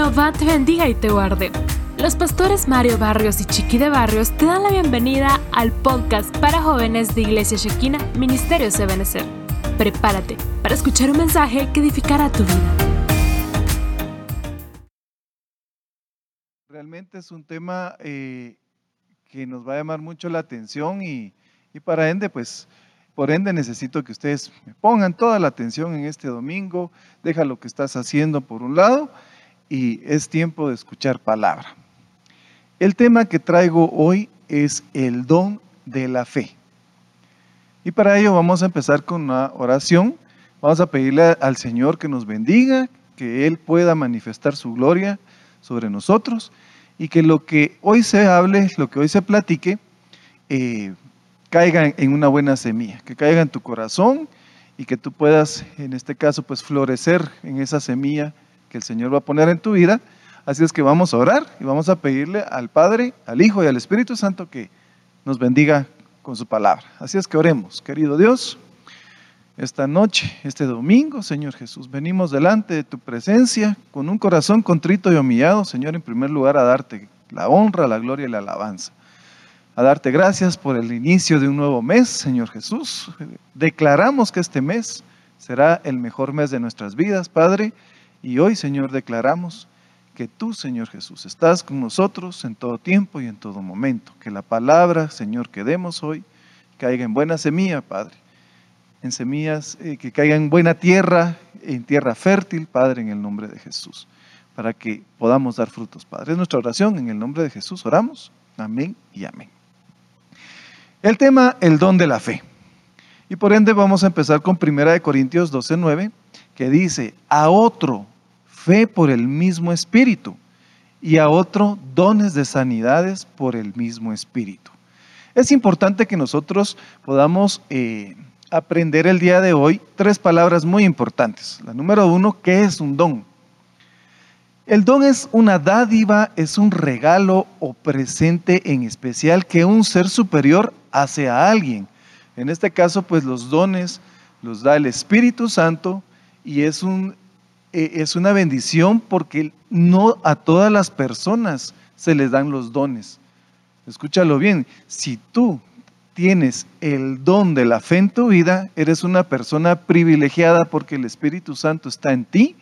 Jehová te bendiga y te guarde. Los pastores Mario Barrios y Chiqui de Barrios te dan la bienvenida al podcast para jóvenes de Iglesia Shekina, Ministerio Ebenezer. Prepárate para escuchar un mensaje que edificará tu vida. Realmente es un tema eh, que nos va a llamar mucho la atención y, y para ende, pues, por ende necesito que ustedes me pongan toda la atención en este domingo, deja lo que estás haciendo por un lado y es tiempo de escuchar palabra. El tema que traigo hoy es el don de la fe. Y para ello vamos a empezar con una oración. Vamos a pedirle al Señor que nos bendiga, que Él pueda manifestar su gloria sobre nosotros y que lo que hoy se hable, lo que hoy se platique, eh, caiga en una buena semilla, que caiga en tu corazón y que tú puedas, en este caso, pues florecer en esa semilla que el Señor va a poner en tu vida. Así es que vamos a orar y vamos a pedirle al Padre, al Hijo y al Espíritu Santo que nos bendiga con su palabra. Así es que oremos, querido Dios, esta noche, este domingo, Señor Jesús, venimos delante de tu presencia con un corazón contrito y humillado, Señor, en primer lugar a darte la honra, la gloria y la alabanza. A darte gracias por el inicio de un nuevo mes, Señor Jesús. Declaramos que este mes será el mejor mes de nuestras vidas, Padre y hoy, Señor, declaramos que tú, Señor Jesús, estás con nosotros en todo tiempo y en todo momento. Que la palabra, Señor, que demos hoy caiga en buena semilla, Padre. En semillas eh, que caiga en buena tierra, en tierra fértil, Padre, en el nombre de Jesús. Para que podamos dar frutos, Padre. Es nuestra oración en el nombre de Jesús. Oramos. Amén y amén. El tema, el don de la fe. Y por ende vamos a empezar con 1 Corintios 12, 9, que dice, a otro fe por el mismo espíritu y a otro dones de sanidades por el mismo espíritu. Es importante que nosotros podamos eh, aprender el día de hoy tres palabras muy importantes. La número uno, ¿qué es un don? El don es una dádiva, es un regalo o presente en especial que un ser superior hace a alguien. En este caso, pues los dones los da el Espíritu Santo y es un eh, es una bendición porque no a todas las personas se les dan los dones. Escúchalo bien, si tú tienes el don de la fe en tu vida, eres una persona privilegiada porque el Espíritu Santo está en ti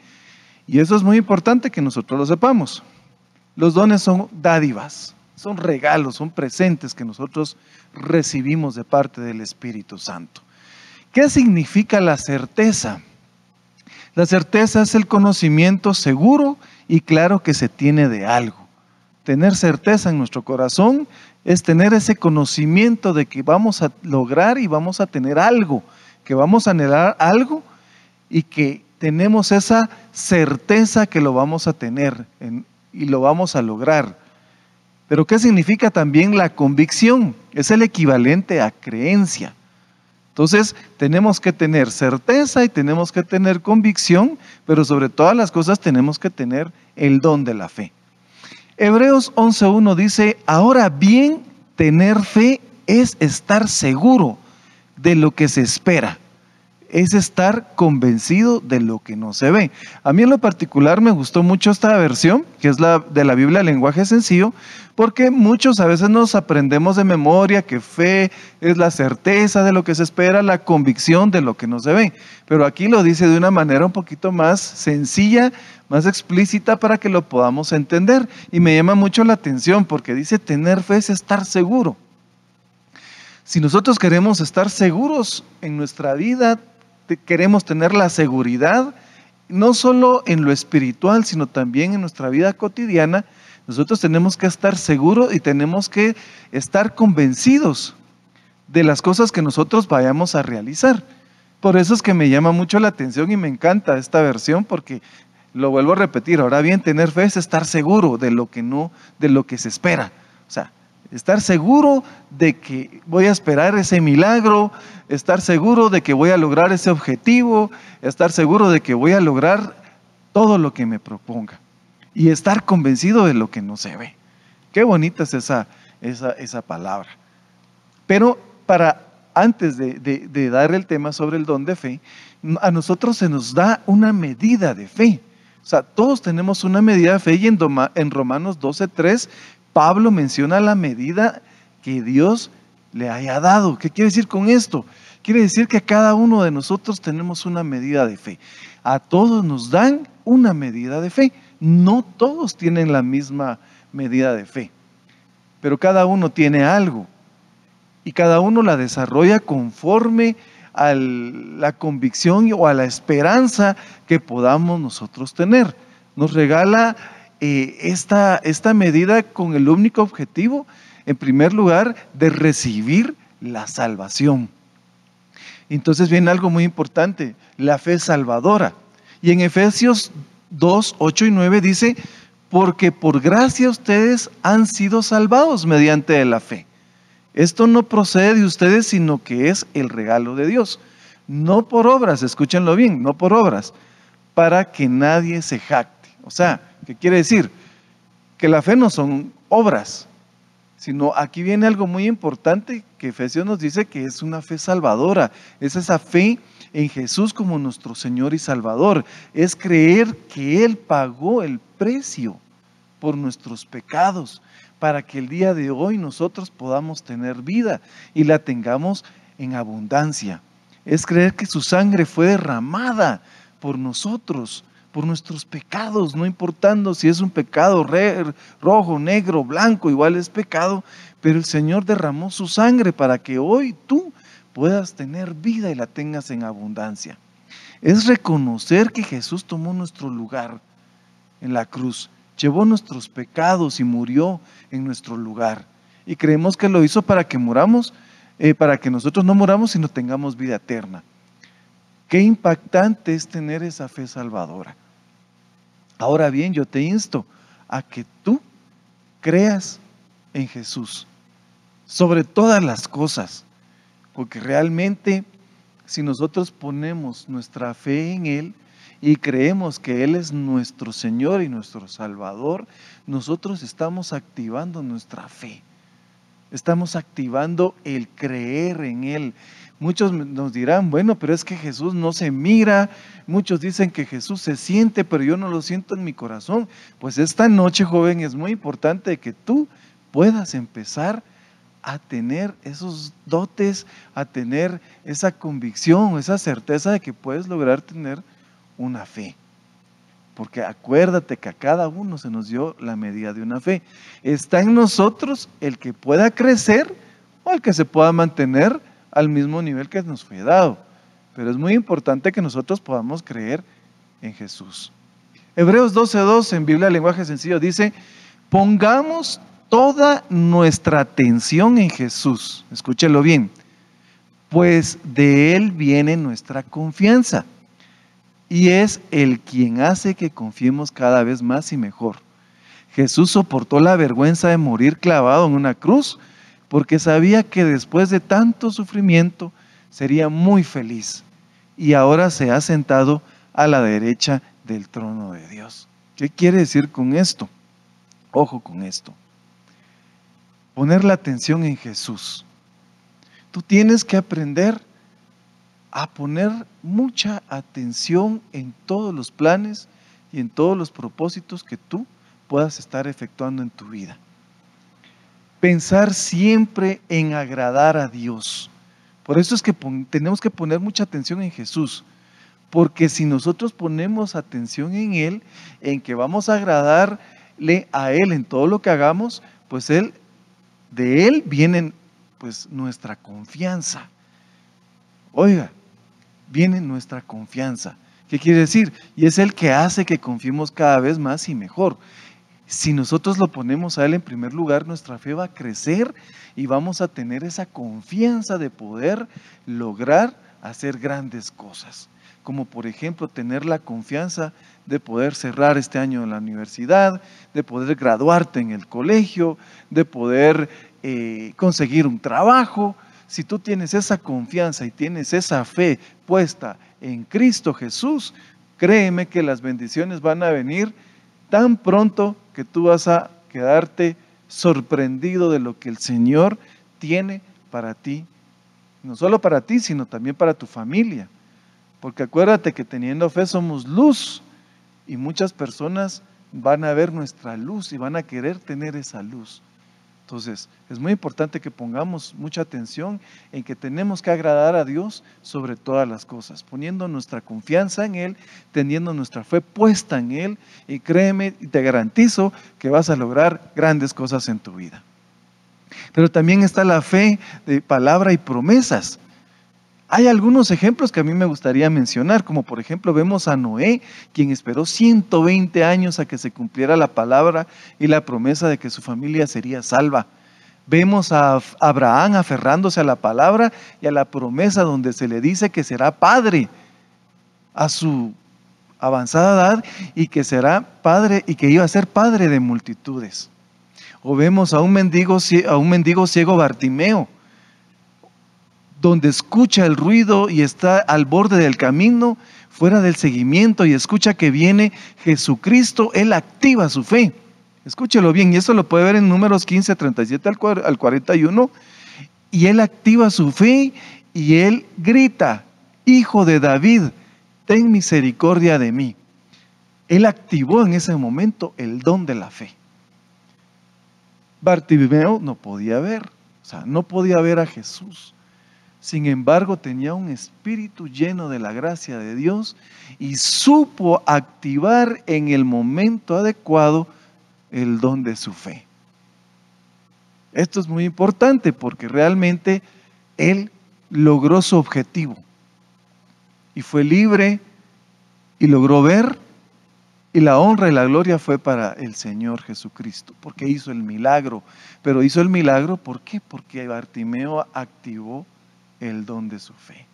y eso es muy importante que nosotros lo sepamos. Los dones son dádivas, son regalos, son presentes que nosotros recibimos de parte del Espíritu Santo. ¿Qué significa la certeza? La certeza es el conocimiento seguro y claro que se tiene de algo. Tener certeza en nuestro corazón es tener ese conocimiento de que vamos a lograr y vamos a tener algo, que vamos a anhelar algo y que tenemos esa certeza que lo vamos a tener y lo vamos a lograr. Pero ¿qué significa también la convicción? Es el equivalente a creencia. Entonces, tenemos que tener certeza y tenemos que tener convicción, pero sobre todas las cosas tenemos que tener el don de la fe. Hebreos 11.1 dice, ahora bien, tener fe es estar seguro de lo que se espera es estar convencido de lo que no se ve. A mí en lo particular me gustó mucho esta versión, que es la de la Biblia lenguaje sencillo, porque muchos a veces nos aprendemos de memoria que fe es la certeza de lo que se espera, la convicción de lo que no se ve. Pero aquí lo dice de una manera un poquito más sencilla, más explícita para que lo podamos entender. Y me llama mucho la atención porque dice tener fe es estar seguro. Si nosotros queremos estar seguros en nuestra vida, queremos tener la seguridad, no solo en lo espiritual, sino también en nuestra vida cotidiana, nosotros tenemos que estar seguros y tenemos que estar convencidos de las cosas que nosotros vayamos a realizar. Por eso es que me llama mucho la atención y me encanta esta versión porque lo vuelvo a repetir, ahora bien, tener fe es estar seguro de lo que no, de lo que se espera. O sea, Estar seguro de que voy a esperar ese milagro, estar seguro de que voy a lograr ese objetivo, estar seguro de que voy a lograr todo lo que me proponga. Y estar convencido de lo que no se ve. Qué bonita es esa, esa, palabra. Pero para antes de, de dar el tema sobre el don de fe, a nosotros se nos da una medida de fe. O sea, todos tenemos una medida de fe y en Romanos 12.3 Pablo menciona la medida que Dios le haya dado. ¿Qué quiere decir con esto? Quiere decir que cada uno de nosotros tenemos una medida de fe. A todos nos dan una medida de fe. No todos tienen la misma medida de fe, pero cada uno tiene algo y cada uno la desarrolla conforme a la convicción o a la esperanza que podamos nosotros tener. Nos regala eh, esta, esta medida con el único objetivo, en primer lugar, de recibir la salvación. Entonces viene algo muy importante, la fe salvadora. Y en Efesios 2, 8 y 9 dice, porque por gracia ustedes han sido salvados mediante la fe. Esto no procede de ustedes, sino que es el regalo de Dios. No por obras, escúchenlo bien, no por obras, para que nadie se jacte. O sea, ¿qué quiere decir? Que la fe no son obras, sino aquí viene algo muy importante que Efesios nos dice que es una fe salvadora, es esa fe en Jesús como nuestro Señor y Salvador, es creer que Él pagó el precio por nuestros pecados, para que el día de hoy nosotros podamos tener vida y la tengamos en abundancia. Es creer que su sangre fue derramada por nosotros por nuestros pecados, no importando si es un pecado rojo, negro, blanco, igual es pecado, pero el Señor derramó su sangre para que hoy tú puedas tener vida y la tengas en abundancia. Es reconocer que Jesús tomó nuestro lugar en la cruz, llevó nuestros pecados y murió en nuestro lugar. Y creemos que lo hizo para que muramos, eh, para que nosotros no muramos, sino tengamos vida eterna. Qué impactante es tener esa fe salvadora. Ahora bien, yo te insto a que tú creas en Jesús sobre todas las cosas, porque realmente si nosotros ponemos nuestra fe en Él y creemos que Él es nuestro Señor y nuestro Salvador, nosotros estamos activando nuestra fe. Estamos activando el creer en Él. Muchos nos dirán, bueno, pero es que Jesús no se mira. Muchos dicen que Jesús se siente, pero yo no lo siento en mi corazón. Pues esta noche, joven, es muy importante que tú puedas empezar a tener esos dotes, a tener esa convicción, esa certeza de que puedes lograr tener una fe. Porque acuérdate que a cada uno se nos dio la medida de una fe. Está en nosotros el que pueda crecer o el que se pueda mantener al mismo nivel que nos fue dado. Pero es muy importante que nosotros podamos creer en Jesús. Hebreos 12.2 en Biblia lenguaje sencillo dice, pongamos toda nuestra atención en Jesús. Escúchelo bien. Pues de Él viene nuestra confianza y es el quien hace que confiemos cada vez más y mejor. Jesús soportó la vergüenza de morir clavado en una cruz porque sabía que después de tanto sufrimiento sería muy feliz y ahora se ha sentado a la derecha del trono de Dios. ¿Qué quiere decir con esto? Ojo con esto. Poner la atención en Jesús. Tú tienes que aprender a poner mucha atención en todos los planes y en todos los propósitos que tú puedas estar efectuando en tu vida. Pensar siempre en agradar a Dios. Por eso es que tenemos que poner mucha atención en Jesús. Porque si nosotros ponemos atención en Él, en que vamos a agradarle a Él en todo lo que hagamos, pues Él, de Él viene pues nuestra confianza. Oiga, viene nuestra confianza. ¿Qué quiere decir? Y es el que hace que confiemos cada vez más y mejor. Si nosotros lo ponemos a Él en primer lugar, nuestra fe va a crecer y vamos a tener esa confianza de poder lograr hacer grandes cosas. Como por ejemplo tener la confianza de poder cerrar este año en la universidad, de poder graduarte en el colegio, de poder eh, conseguir un trabajo, si tú tienes esa confianza y tienes esa fe puesta en Cristo Jesús, créeme que las bendiciones van a venir tan pronto que tú vas a quedarte sorprendido de lo que el Señor tiene para ti. No solo para ti, sino también para tu familia. Porque acuérdate que teniendo fe somos luz y muchas personas van a ver nuestra luz y van a querer tener esa luz. Entonces, es muy importante que pongamos mucha atención en que tenemos que agradar a Dios sobre todas las cosas, poniendo nuestra confianza en Él, teniendo nuestra fe puesta en Él, y créeme y te garantizo que vas a lograr grandes cosas en tu vida. Pero también está la fe de palabra y promesas. Hay algunos ejemplos que a mí me gustaría mencionar, como por ejemplo vemos a Noé, quien esperó 120 años a que se cumpliera la palabra y la promesa de que su familia sería salva. Vemos a Abraham aferrándose a la palabra y a la promesa donde se le dice que será padre a su avanzada edad y que será padre y que iba a ser padre de multitudes. O vemos a un mendigo, a un mendigo ciego Bartimeo, donde escucha el ruido y está al borde del camino, fuera del seguimiento y escucha que viene Jesucristo, él activa su fe. Escúchelo bien, y eso lo puede ver en números 15, 37 al 41. Y él activa su fe y él grita, Hijo de David, ten misericordia de mí. Él activó en ese momento el don de la fe. Bartimeo no podía ver, o sea, no podía ver a Jesús. Sin embargo, tenía un espíritu lleno de la gracia de Dios y supo activar en el momento adecuado el don de su fe. Esto es muy importante porque realmente él logró su objetivo y fue libre y logró ver y la honra y la gloria fue para el Señor Jesucristo, porque hizo el milagro. Pero hizo el milagro, ¿por qué? Porque Bartimeo activó el don de su fe.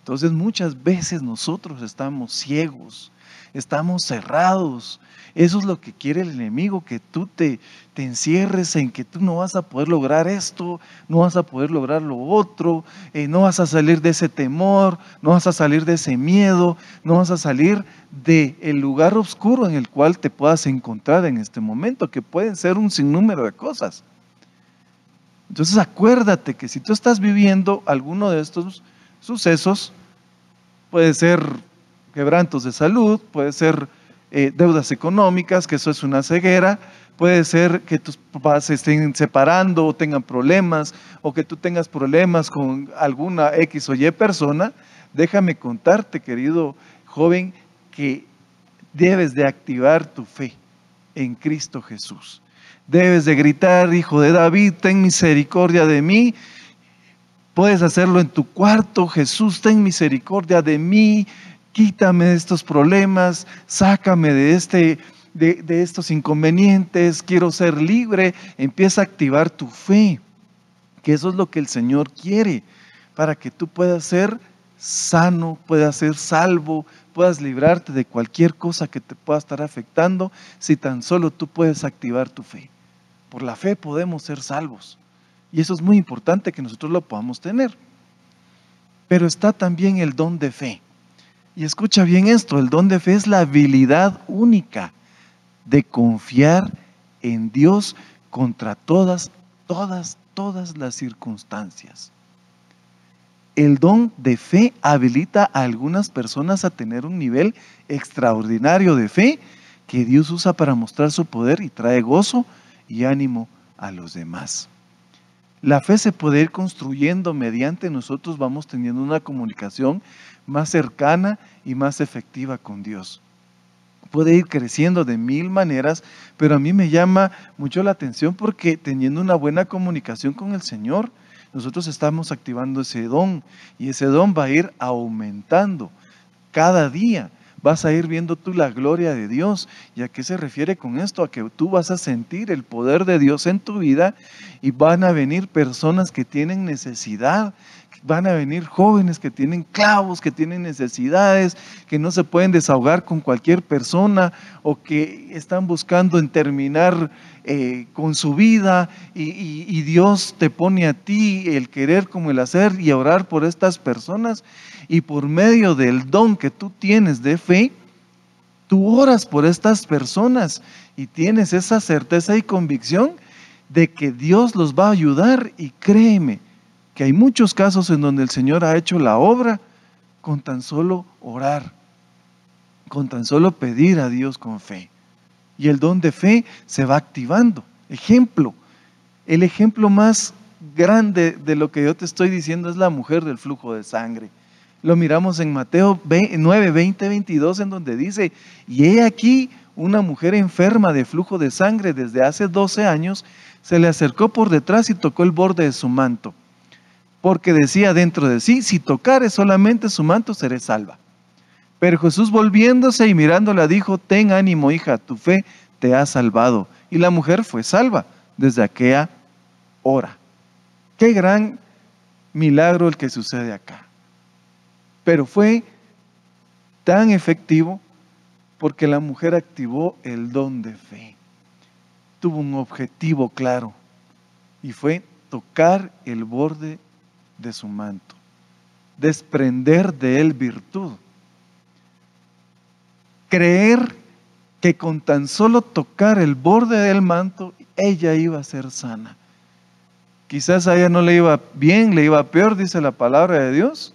Entonces muchas veces nosotros estamos ciegos, estamos cerrados. Eso es lo que quiere el enemigo, que tú te, te encierres en que tú no vas a poder lograr esto, no vas a poder lograr lo otro, eh, no vas a salir de ese temor, no vas a salir de ese miedo, no vas a salir del el lugar oscuro en el cual te puedas encontrar en este momento, que pueden ser un sinnúmero de cosas. Entonces acuérdate que si tú estás viviendo alguno de estos sucesos, puede ser quebrantos de salud, puede ser eh, deudas económicas, que eso es una ceguera, puede ser que tus papás se estén separando o tengan problemas, o que tú tengas problemas con alguna X o Y persona, déjame contarte, querido joven, que debes de activar tu fe en Cristo Jesús. Debes de gritar, hijo de David, ten misericordia de mí. Puedes hacerlo en tu cuarto, Jesús, ten misericordia de mí, quítame de estos problemas, sácame de, este, de, de estos inconvenientes, quiero ser libre. Empieza a activar tu fe, que eso es lo que el Señor quiere, para que tú puedas ser sano, puedas ser salvo, puedas librarte de cualquier cosa que te pueda estar afectando, si tan solo tú puedes activar tu fe. Por la fe podemos ser salvos. Y eso es muy importante que nosotros lo podamos tener. Pero está también el don de fe. Y escucha bien esto, el don de fe es la habilidad única de confiar en Dios contra todas, todas, todas las circunstancias. El don de fe habilita a algunas personas a tener un nivel extraordinario de fe que Dios usa para mostrar su poder y trae gozo y ánimo a los demás. La fe se puede ir construyendo mediante nosotros vamos teniendo una comunicación más cercana y más efectiva con Dios. Puede ir creciendo de mil maneras, pero a mí me llama mucho la atención porque teniendo una buena comunicación con el Señor, nosotros estamos activando ese don y ese don va a ir aumentando cada día vas a ir viendo tú la gloria de Dios. ¿Y a qué se refiere con esto? A que tú vas a sentir el poder de Dios en tu vida y van a venir personas que tienen necesidad, van a venir jóvenes que tienen clavos, que tienen necesidades, que no se pueden desahogar con cualquier persona o que están buscando en terminar eh, con su vida y, y Dios te pone a ti el querer como el hacer y orar por estas personas y por medio del don que tú tienes de fe, tú oras por estas personas y tienes esa certeza y convicción de que Dios los va a ayudar y créeme que hay muchos casos en donde el Señor ha hecho la obra con tan solo orar. con tan solo pedir a Dios con fe. Y el don de fe se va activando. Ejemplo, el ejemplo más grande de lo que yo te estoy diciendo es la mujer del flujo de sangre. Lo miramos en Mateo 9, 20, 22, en donde dice, y he aquí una mujer enferma de flujo de sangre desde hace 12 años, se le acercó por detrás y tocó el borde de su manto, porque decía dentro de sí, si tocare solamente su manto, seré salva. Pero Jesús volviéndose y mirándola dijo, ten ánimo hija, tu fe te ha salvado. Y la mujer fue salva desde aquella hora. Qué gran milagro el que sucede acá. Pero fue tan efectivo porque la mujer activó el don de fe. Tuvo un objetivo claro y fue tocar el borde de su manto, desprender de él virtud creer que con tan solo tocar el borde del manto, ella iba a ser sana. Quizás a ella no le iba bien, le iba peor, dice la palabra de Dios,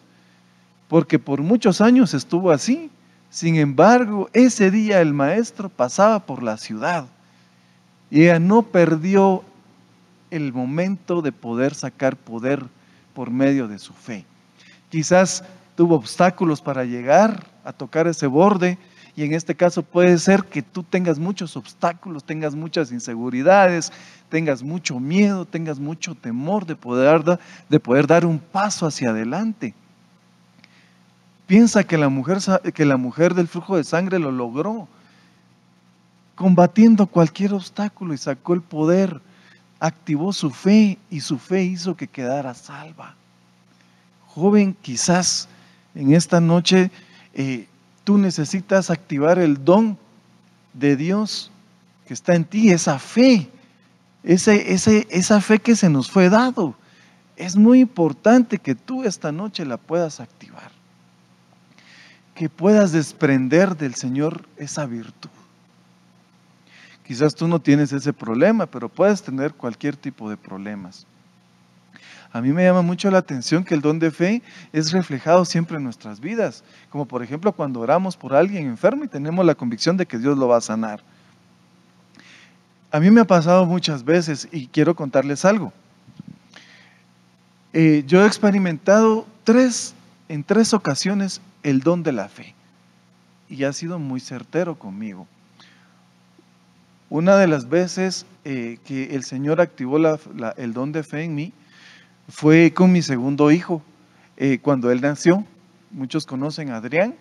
porque por muchos años estuvo así. Sin embargo, ese día el maestro pasaba por la ciudad y ella no perdió el momento de poder sacar poder por medio de su fe. Quizás tuvo obstáculos para llegar a tocar ese borde, y en este caso puede ser que tú tengas muchos obstáculos, tengas muchas inseguridades, tengas mucho miedo, tengas mucho temor de poder, de poder dar un paso hacia adelante. Piensa que la, mujer, que la mujer del flujo de sangre lo logró, combatiendo cualquier obstáculo y sacó el poder, activó su fe y su fe hizo que quedara salva. Joven, quizás en esta noche eh, tú necesitas activar el don de Dios que está en ti, esa fe, esa fe que se nos fue dado. Es muy importante que tú esta noche la puedas activar, que puedas desprender del Señor esa virtud. Quizás tú no tienes ese problema, pero puedes tener cualquier tipo de problemas. A mí me llama mucho la atención que el don de fe es reflejado siempre en nuestras vidas, como por ejemplo cuando oramos por alguien enfermo y tenemos la convicción de que Dios lo va a sanar. A mí me ha pasado muchas veces y quiero contarles algo. Eh, yo he experimentado tres, en tres ocasiones el don de la fe y ha sido muy certero conmigo. Una de las veces eh, que el Señor activó el don de fe en mí, fue con mi segundo hijo. Eh, cuando él nació, muchos conocen a Adrián,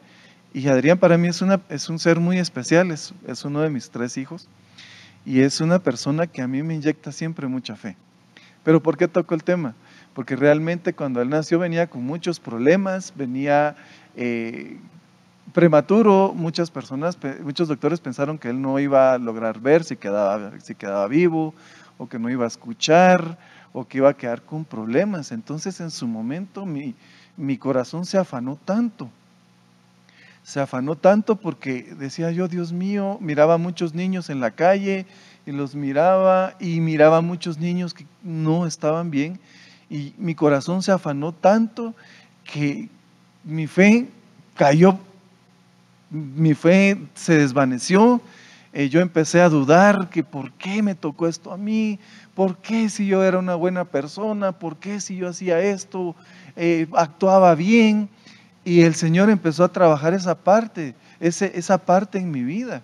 y Adrián para mí es, un ser muy especial, es, es uno de mis tres hijos, y es una persona que a mí me inyecta siempre mucha fe. Pero ¿por qué toco el tema? Porque realmente cuando él nació venía con muchos problemas, venía eh, prematuro, muchas personas, muchos doctores pensaron que él no iba a lograr ver si quedaba, si quedaba vivo o que no iba a escuchar o que iba a quedar con problemas. Entonces en su momento mi, mi corazón se afanó tanto. Se afanó tanto porque decía yo, Dios mío, miraba a muchos niños en la calle y los miraba y miraba a muchos niños que no estaban bien y mi corazón se afanó tanto que mi fe cayó, mi fe se desvaneció, eh, yo empecé a dudar que por qué me tocó esto a mí, por qué si yo era una buena persona, por qué si yo hacía esto, eh, actuaba bien. Y el Señor empezó a trabajar esa parte, esa parte en mi vida.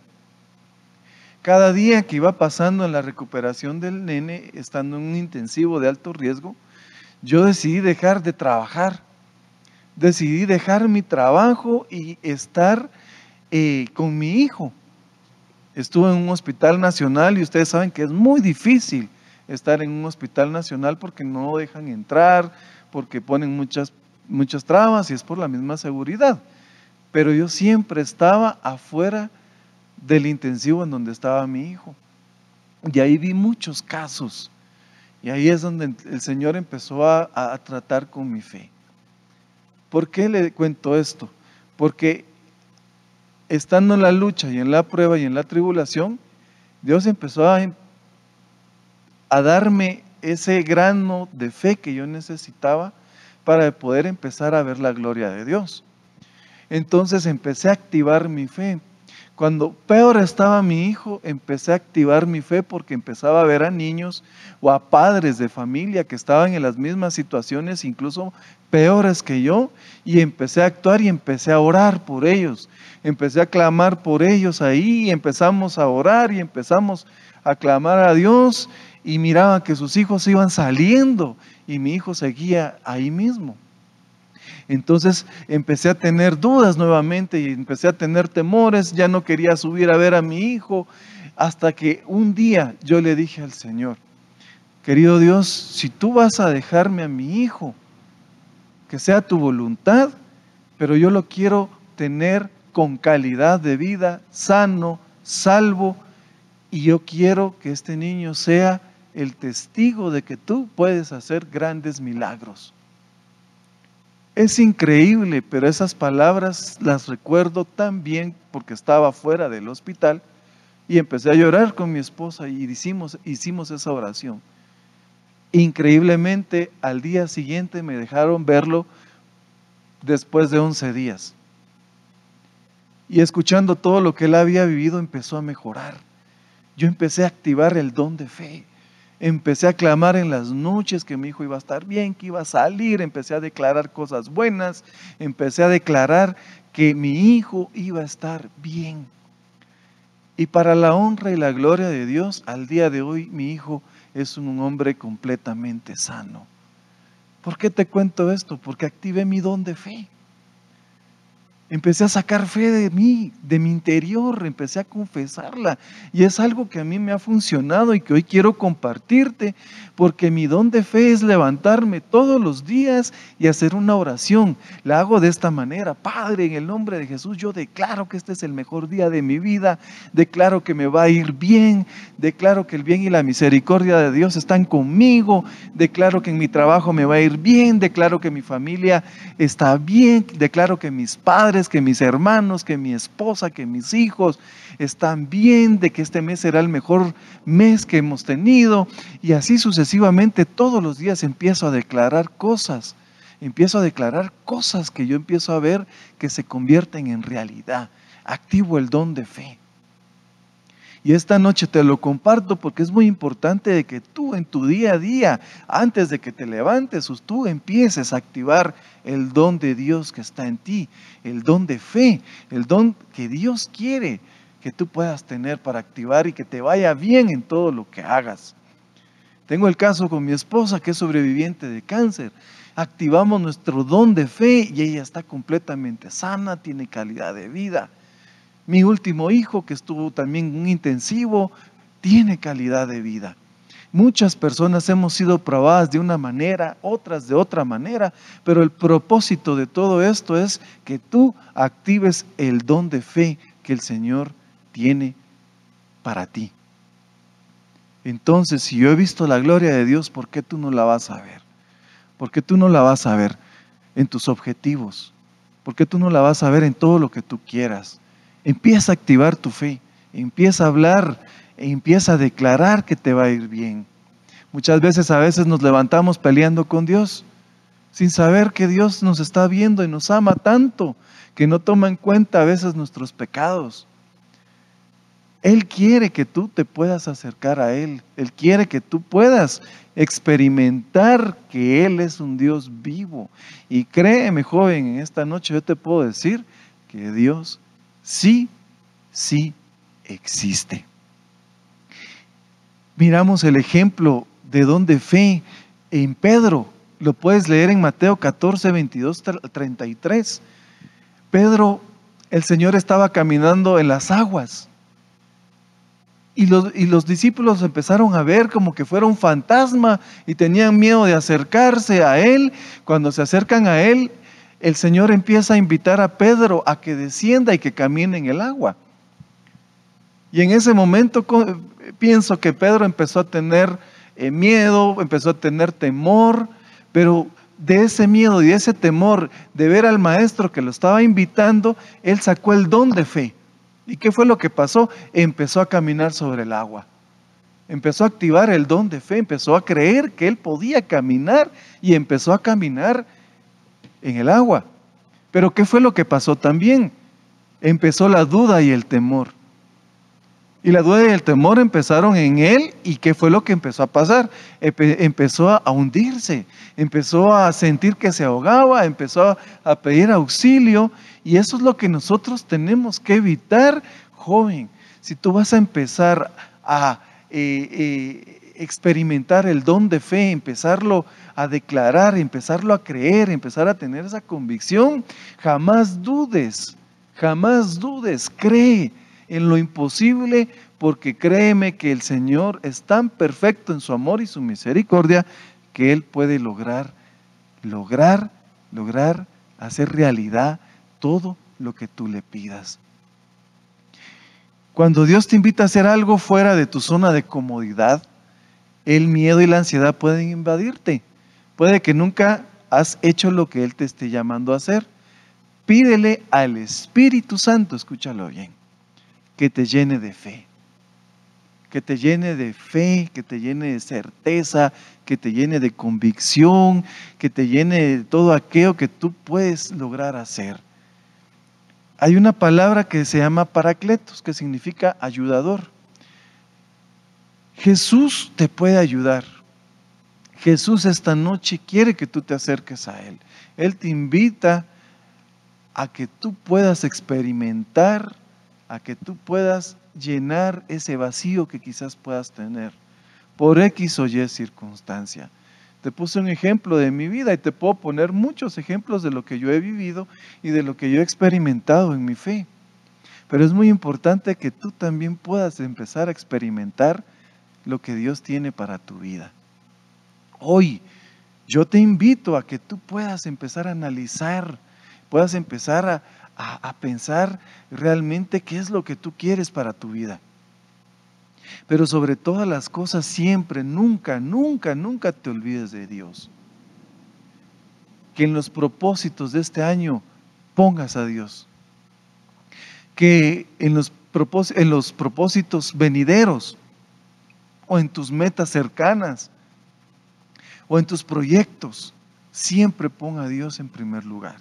Cada día que iba pasando en la recuperación del nene, estando en un intensivo de alto riesgo, yo decidí dejar de trabajar. Decidí dejar mi trabajo y estar eh, con mi hijo estuve en un hospital nacional y ustedes saben que es muy difícil estar en un hospital nacional porque no dejan entrar, porque ponen muchas, muchas trabas y es por la misma seguridad. Pero yo siempre estaba afuera del intensivo en donde estaba mi hijo. Y ahí vi muchos casos. Y ahí es donde el Señor empezó a, tratar con mi fe. ¿Por qué le cuento esto? Porque estando en la lucha y en la prueba y en la tribulación, Dios empezó a, a darme ese grano de fe que yo necesitaba para poder empezar a ver la gloria de Dios. Entonces empecé a activar mi fe. Cuando peor estaba mi hijo, empecé a activar mi fe porque empezaba a ver a niños o a padres de familia que estaban en las mismas situaciones, incluso peores que yo, y empecé a actuar y empecé a orar por ellos. Empecé a clamar por ellos ahí, y empezamos a orar y empezamos a clamar a Dios y miraba que sus hijos iban saliendo y mi hijo seguía ahí mismo. Entonces empecé a tener dudas nuevamente y empecé a tener temores, ya no quería subir a ver a mi hijo, hasta que un día yo le dije al Señor, querido Dios, si tú vas a dejarme a mi hijo, que sea tu voluntad, pero yo lo quiero tener con calidad de vida, sano, salvo, y yo quiero que este niño sea el testigo de que tú puedes hacer grandes milagros. Es increíble, pero esas palabras las recuerdo tan bien porque estaba fuera del hospital y empecé a llorar con mi esposa y hicimos, hicimos esa oración. Increíblemente, al día siguiente me dejaron verlo después de 11 días. Y escuchando todo lo que él había vivido, empezó a mejorar. Yo empecé a activar el don de fe. Empecé a clamar en las noches que mi hijo iba a estar bien, que iba a salir. Empecé a declarar cosas buenas. Empecé a declarar que mi hijo iba a estar bien. Y para la honra y la gloria de Dios, al día de hoy mi hijo es un hombre completamente sano. ¿Por qué te cuento esto? Porque activé mi don de fe. Empecé a sacar fe de mí, de mi interior, empecé a confesarla. Y es algo que a mí me ha funcionado y que hoy quiero compartirte, porque mi don de fe es levantarme todos los días y hacer una oración. La hago de esta manera. Padre, en el nombre de Jesús, yo declaro que este es el mejor día de mi vida, declaro que me va a ir bien, declaro que el bien y la misericordia de Dios están conmigo, declaro que en mi trabajo me va a ir bien, declaro que mi familia está bien, declaro que mis padres que mis hermanos, que mi esposa, que mis hijos están bien, de que este mes será el mejor mes que hemos tenido. Y así sucesivamente todos los días empiezo a declarar cosas. Empiezo a declarar cosas que yo empiezo a ver que se convierten en realidad. Activo el don de fe. Y esta noche te lo comparto porque es muy importante de que tú en tu día a día, antes de que te levantes, tú empieces a activar el don de Dios que está en ti, el don de fe, el don que Dios quiere que tú puedas tener para activar y que te vaya bien en todo lo que hagas. Tengo el caso con mi esposa que es sobreviviente de cáncer. Activamos nuestro don de fe y ella está completamente sana, tiene calidad de vida. Mi último hijo, que estuvo también un intensivo, tiene calidad de vida. Muchas personas hemos sido probadas de una manera, otras de otra manera, pero el propósito de todo esto es que tú actives el don de fe que el Señor tiene para ti. Entonces, si yo he visto la gloria de Dios, ¿por qué tú no la vas a ver? ¿Por qué tú no la vas a ver en tus objetivos? ¿Por qué tú no la vas a ver en todo lo que tú quieras? Empieza a activar tu fe, empieza a hablar, empieza a declarar que te va a ir bien. Muchas veces a veces nos levantamos peleando con Dios sin saber que Dios nos está viendo y nos ama tanto que no toma en cuenta a veces nuestros pecados. Él quiere que tú te puedas acercar a Él. Él quiere que tú puedas experimentar que Él es un Dios vivo. Y créeme, joven, en esta noche yo te puedo decir que Dios sí, sí existe. Miramos el ejemplo de don de fe en Pedro. Lo puedes leer en Mateo 14, 22, 33. Pedro, el Señor estaba caminando en las aguas. Y los, y los, discípulos empezaron a ver como que fuera un fantasma y tenían miedo de acercarse a Él. Cuando se acercan a Él, el Señor empieza a invitar a Pedro a que descienda y que camine en el agua. Y en ese momento pienso que Pedro empezó a tener eh, miedo, empezó a tener temor, pero de ese miedo y de ese temor de ver al maestro que lo estaba invitando, él sacó el don de fe. ¿Y qué fue lo que pasó? Empezó a caminar sobre el agua. Empezó a activar el don de fe, empezó a creer que él podía caminar y empezó a caminar en el agua. Pero ¿qué fue lo que pasó también? Empezó la duda y el temor. Y la duda y el temor empezaron en él y ¿qué fue lo que empezó a pasar? empezó a hundirse, empezó a sentir que se ahogaba, empezó a pedir auxilio y eso es lo que nosotros tenemos que evitar, joven. Si tú vas a empezar a eh, eh, experimentar el don de fe, empezarlo a declarar, empezarlo a creer, empezar a tener esa convicción, jamás dudes, jamás dudes, cree en lo imposible, porque créeme que el Señor es tan perfecto en su amor y su misericordia que Él puede lograr, lograr, lograr hacer realidad todo lo que tú le pidas. Cuando Dios te invita a hacer algo fuera de tu zona de comodidad, el miedo y la ansiedad pueden invadirte. Puede que nunca has hecho lo que Él te esté llamando a hacer. Pídele al Espíritu Santo, escúchalo bien, que te llene de fe. Que te llene de fe, que te llene de certeza, que te llene de convicción, que te llene de todo aquello que tú puedes lograr hacer. Hay una palabra que se llama paracletos, que significa ayudador. Jesús te puede ayudar. Jesús esta noche quiere que tú te acerques a Él. Él te invita a que tú puedas experimentar, a que tú puedas llenar ese vacío que quizás puedas tener por X o Y circunstancia. Te puse un ejemplo de mi vida y te puedo poner muchos ejemplos de lo que yo he vivido y de lo que yo he experimentado en mi fe. Pero es muy importante que tú también puedas empezar a experimentar lo que Dios tiene para tu vida. Hoy yo te invito a que tú puedas empezar a analizar, puedas empezar a, a pensar realmente qué es lo que tú quieres para tu vida. Pero sobre todas las cosas, siempre, nunca, nunca, nunca te olvides de Dios. Que en los propósitos de este año pongas a Dios. Que en los, en los propósitos venideros o en tus metas cercanas o en tus proyectos, siempre ponga a Dios en primer lugar.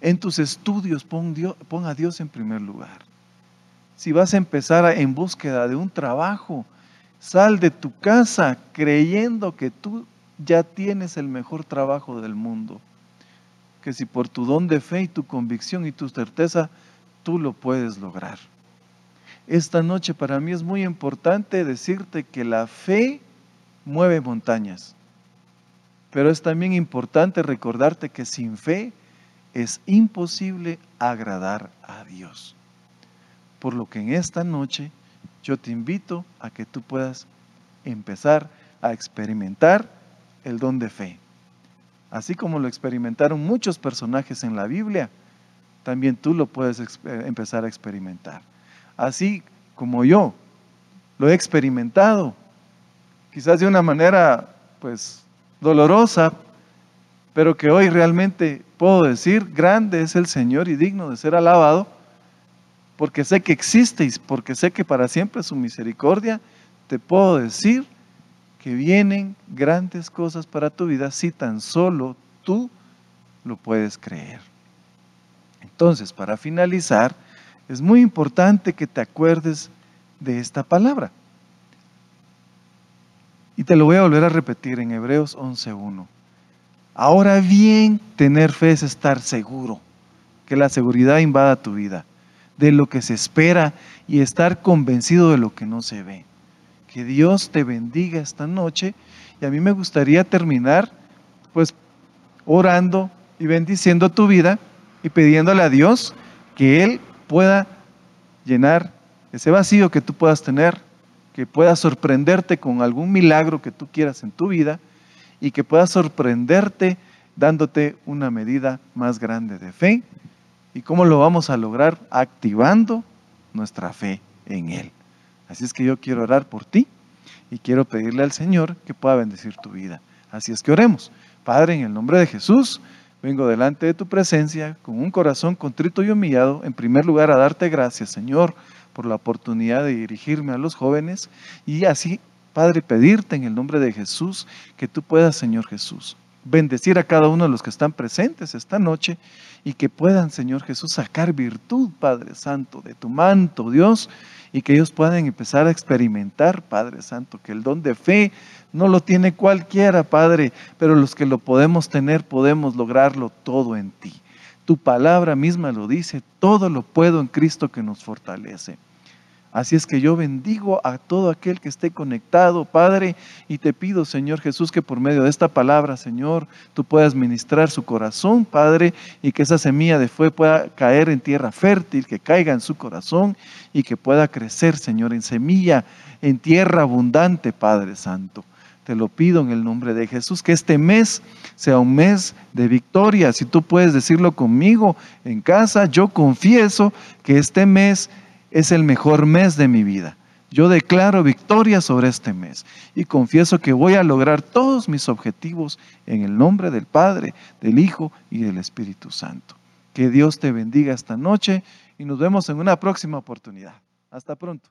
En tus estudios pon, pon a Dios en primer lugar si vas a empezar en búsqueda de un trabajo, sal de tu casa creyendo que tú ya tienes el mejor trabajo del mundo. Que si por tu don de fe y tu convicción y tu certeza, tú lo puedes lograr. Esta noche para mí es muy importante decirte que la fe mueve montañas. Pero es también importante recordarte que sin fe es imposible agradar a Dios. Por lo que en esta noche yo te invito a que tú puedas empezar a experimentar el don de fe. Así como lo experimentaron muchos personajes en la Biblia, también tú lo puedes eh, empezar a experimentar. Así como yo lo he experimentado, quizás de una manera pues dolorosa, pero que hoy realmente puedo decir, grande es el Señor y digno de ser alabado porque sé que existe y porque sé que para siempre su misericordia, te puedo decir que vienen grandes cosas para tu vida si tan solo tú lo puedes creer. Entonces, para finalizar, es muy importante que te acuerdes de esta palabra. Y te lo voy a volver a repetir en Hebreos 11.1. Ahora bien, tener fe es estar seguro, que la seguridad invada tu vida de lo que se espera y estar convencido de lo que no se ve. Que Dios te bendiga esta noche y a mí me gustaría terminar pues orando y bendiciendo tu vida y pidiéndole a Dios que Él pueda llenar ese vacío que tú puedas tener, que pueda sorprenderte con algún milagro que tú quieras en tu vida y que pueda sorprenderte dándote una medida más grande de fe ¿Y cómo lo vamos a lograr? Activando nuestra fe en Él. Así es que yo quiero orar por ti y quiero pedirle al Señor que pueda bendecir tu vida. Así es que oremos. Padre, en el nombre de Jesús, vengo delante de tu presencia con un corazón contrito y humillado, en primer lugar a darte gracias, Señor, por la oportunidad de dirigirme a los jóvenes y así, Padre, pedirte en el nombre de Jesús que tú puedas, Señor Jesús, bendecir a cada uno de los que están presentes esta noche y que puedan, Señor Jesús, sacar virtud, Padre Santo, de tu manto, Dios, y que ellos puedan empezar a experimentar, Padre Santo, que el don de fe no lo tiene cualquiera, Padre, pero los que lo podemos tener podemos lograrlo todo en ti. Tu palabra misma lo dice, todo lo puedo en Cristo que nos fortalece. Así es que yo bendigo a todo aquel que esté conectado, Padre, y te pido, Señor Jesús, que por medio de esta palabra, Señor, tú puedas ministrar su corazón, Padre, y que esa semilla de fe pueda caer en tierra fértil, que caiga en su corazón y que pueda crecer, Señor, en semilla, en tierra abundante, Padre Santo. Te lo pido en el nombre de Jesús, que este mes sea un mes de victoria. Si tú puedes decirlo conmigo en casa, yo confieso que este mes es el mejor mes de mi vida. Yo declaro victoria sobre este mes y confieso que voy a lograr todos mis objetivos en el nombre del Padre, del Hijo y del Espíritu Santo. Que Dios te bendiga esta noche y nos vemos en una próxima oportunidad. Hasta pronto.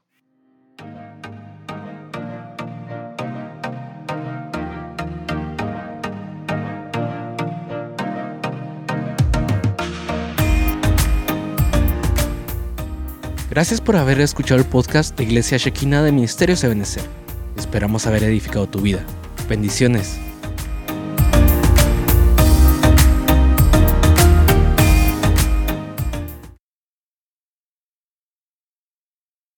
Gracias por haber escuchado el podcast de Iglesia Shekina de Ministerios Ebenezer. Esperamos haber edificado tu vida. Bendiciones.